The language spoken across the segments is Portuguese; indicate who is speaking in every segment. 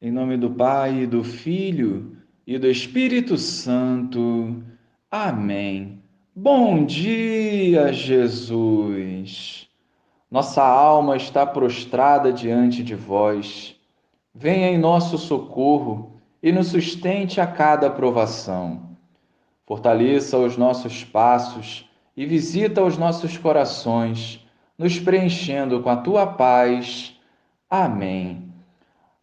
Speaker 1: Em nome do Pai, do Filho e do Espírito Santo. Amém. Bom dia, Jesus. Nossa alma está prostrada diante de vós. Venha em nosso socorro e nos sustente a cada provação. Fortaleça os nossos passos e visita os nossos corações, nos preenchendo com a tua paz. Amém.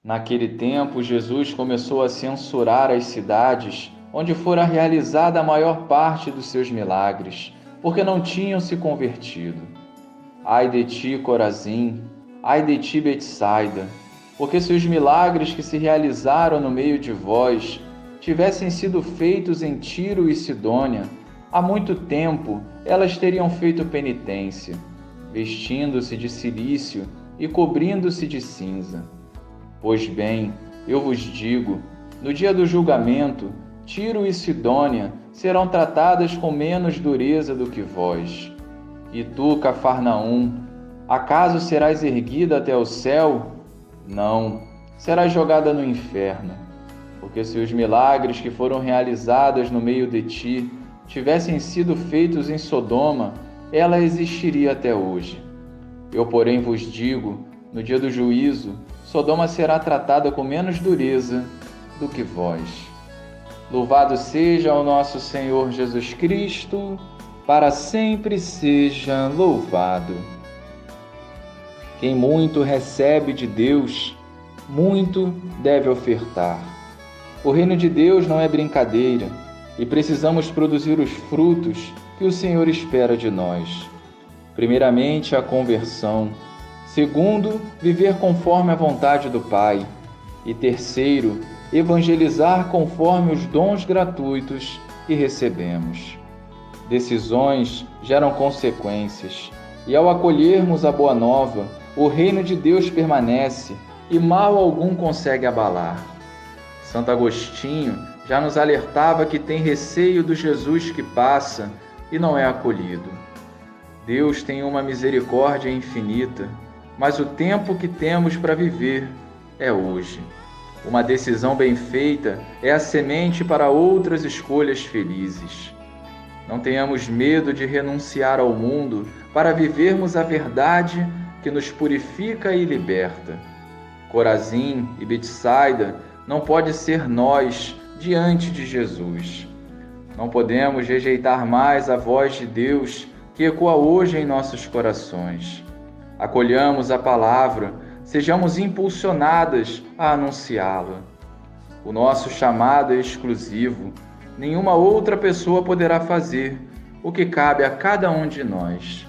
Speaker 1: Naquele tempo, Jesus começou a censurar as cidades onde fora realizada a maior parte dos seus milagres, porque não tinham se convertido. Ai de ti, Corazim, ai de ti, Betsaida, porque se os milagres que se realizaram no meio de vós tivessem sido feitos em Tiro e Sidônia, há muito tempo elas teriam feito penitência, vestindo-se de silício e cobrindo-se de cinza. Pois bem, eu vos digo: no dia do julgamento, Tiro e Sidônia serão tratadas com menos dureza do que vós. E tu, Cafarnaum, acaso serás erguida até o céu? Não, serás jogada no inferno. Porque se os milagres que foram realizados no meio de ti tivessem sido feitos em Sodoma, ela existiria até hoje. Eu, porém, vos digo: no dia do juízo, Sodoma será tratada com menos dureza do que vós. Louvado seja o nosso Senhor Jesus Cristo, para sempre seja louvado. Quem muito recebe de Deus, muito deve ofertar. O reino de Deus não é brincadeira e precisamos produzir os frutos que o Senhor espera de nós. Primeiramente, a conversão Segundo, viver conforme a vontade do Pai. E terceiro, evangelizar conforme os dons gratuitos que recebemos. Decisões geram consequências, e ao acolhermos a Boa Nova, o reino de Deus permanece e mal algum consegue abalar. Santo Agostinho já nos alertava que tem receio do Jesus que passa e não é acolhido. Deus tem uma misericórdia infinita mas o tempo que temos para viver é hoje. Uma decisão bem feita é a semente para outras escolhas felizes. Não tenhamos medo de renunciar ao mundo para vivermos a verdade que nos purifica e liberta. Corazim e Betsaida não pode ser nós diante de Jesus. Não podemos rejeitar mais a voz de Deus que ecoa hoje em nossos corações acolhamos a palavra, sejamos impulsionadas a anunciá-la. O nosso chamado é exclusivo, nenhuma outra pessoa poderá fazer o que cabe a cada um de nós.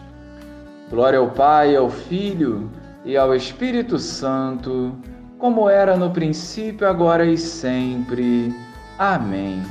Speaker 1: Glória ao Pai, ao Filho e ao Espírito Santo, como era no princípio, agora e sempre. Amém.